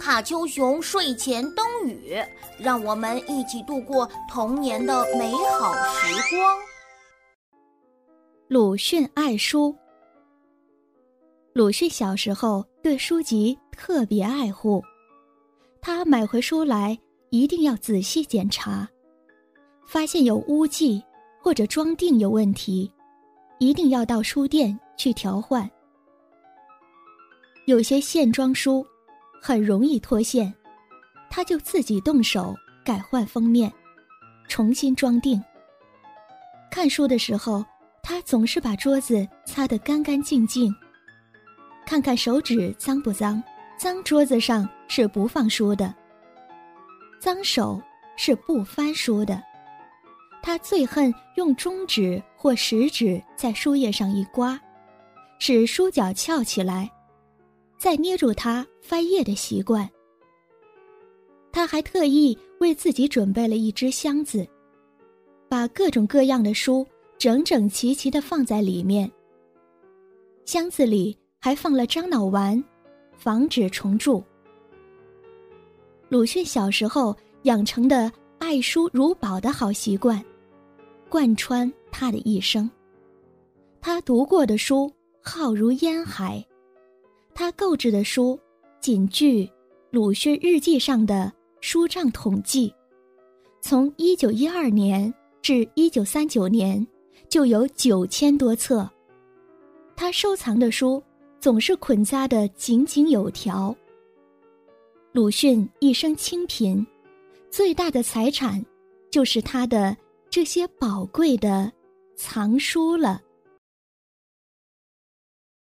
卡丘熊睡前灯语，让我们一起度过童年的美好时光。鲁迅爱书。鲁迅小时候对书籍特别爱护，他买回书来一定要仔细检查，发现有污迹或者装订有问题，一定要到书店去调换。有些线装书很容易脱线，他就自己动手改换封面，重新装订。看书的时候，他总是把桌子擦得干干净净。看看手指脏不脏？脏桌子上是不放书的。脏手是不翻书的。他最恨用中指或食指在书页上一刮，使书角翘起来，再捏住它翻页的习惯。他还特意为自己准备了一只箱子，把各种各样的书整整齐齐的放在里面。箱子里。还放了樟脑丸，防止虫蛀。鲁迅小时候养成的爱书如宝的好习惯，贯穿他的一生。他读过的书浩如烟海，他购置的书仅据鲁迅日记上的书账统计，从一九一二年至一九三九年就有九千多册。他收藏的书。总是捆扎的井井有条。鲁迅一生清贫，最大的财产就是他的这些宝贵的藏书了。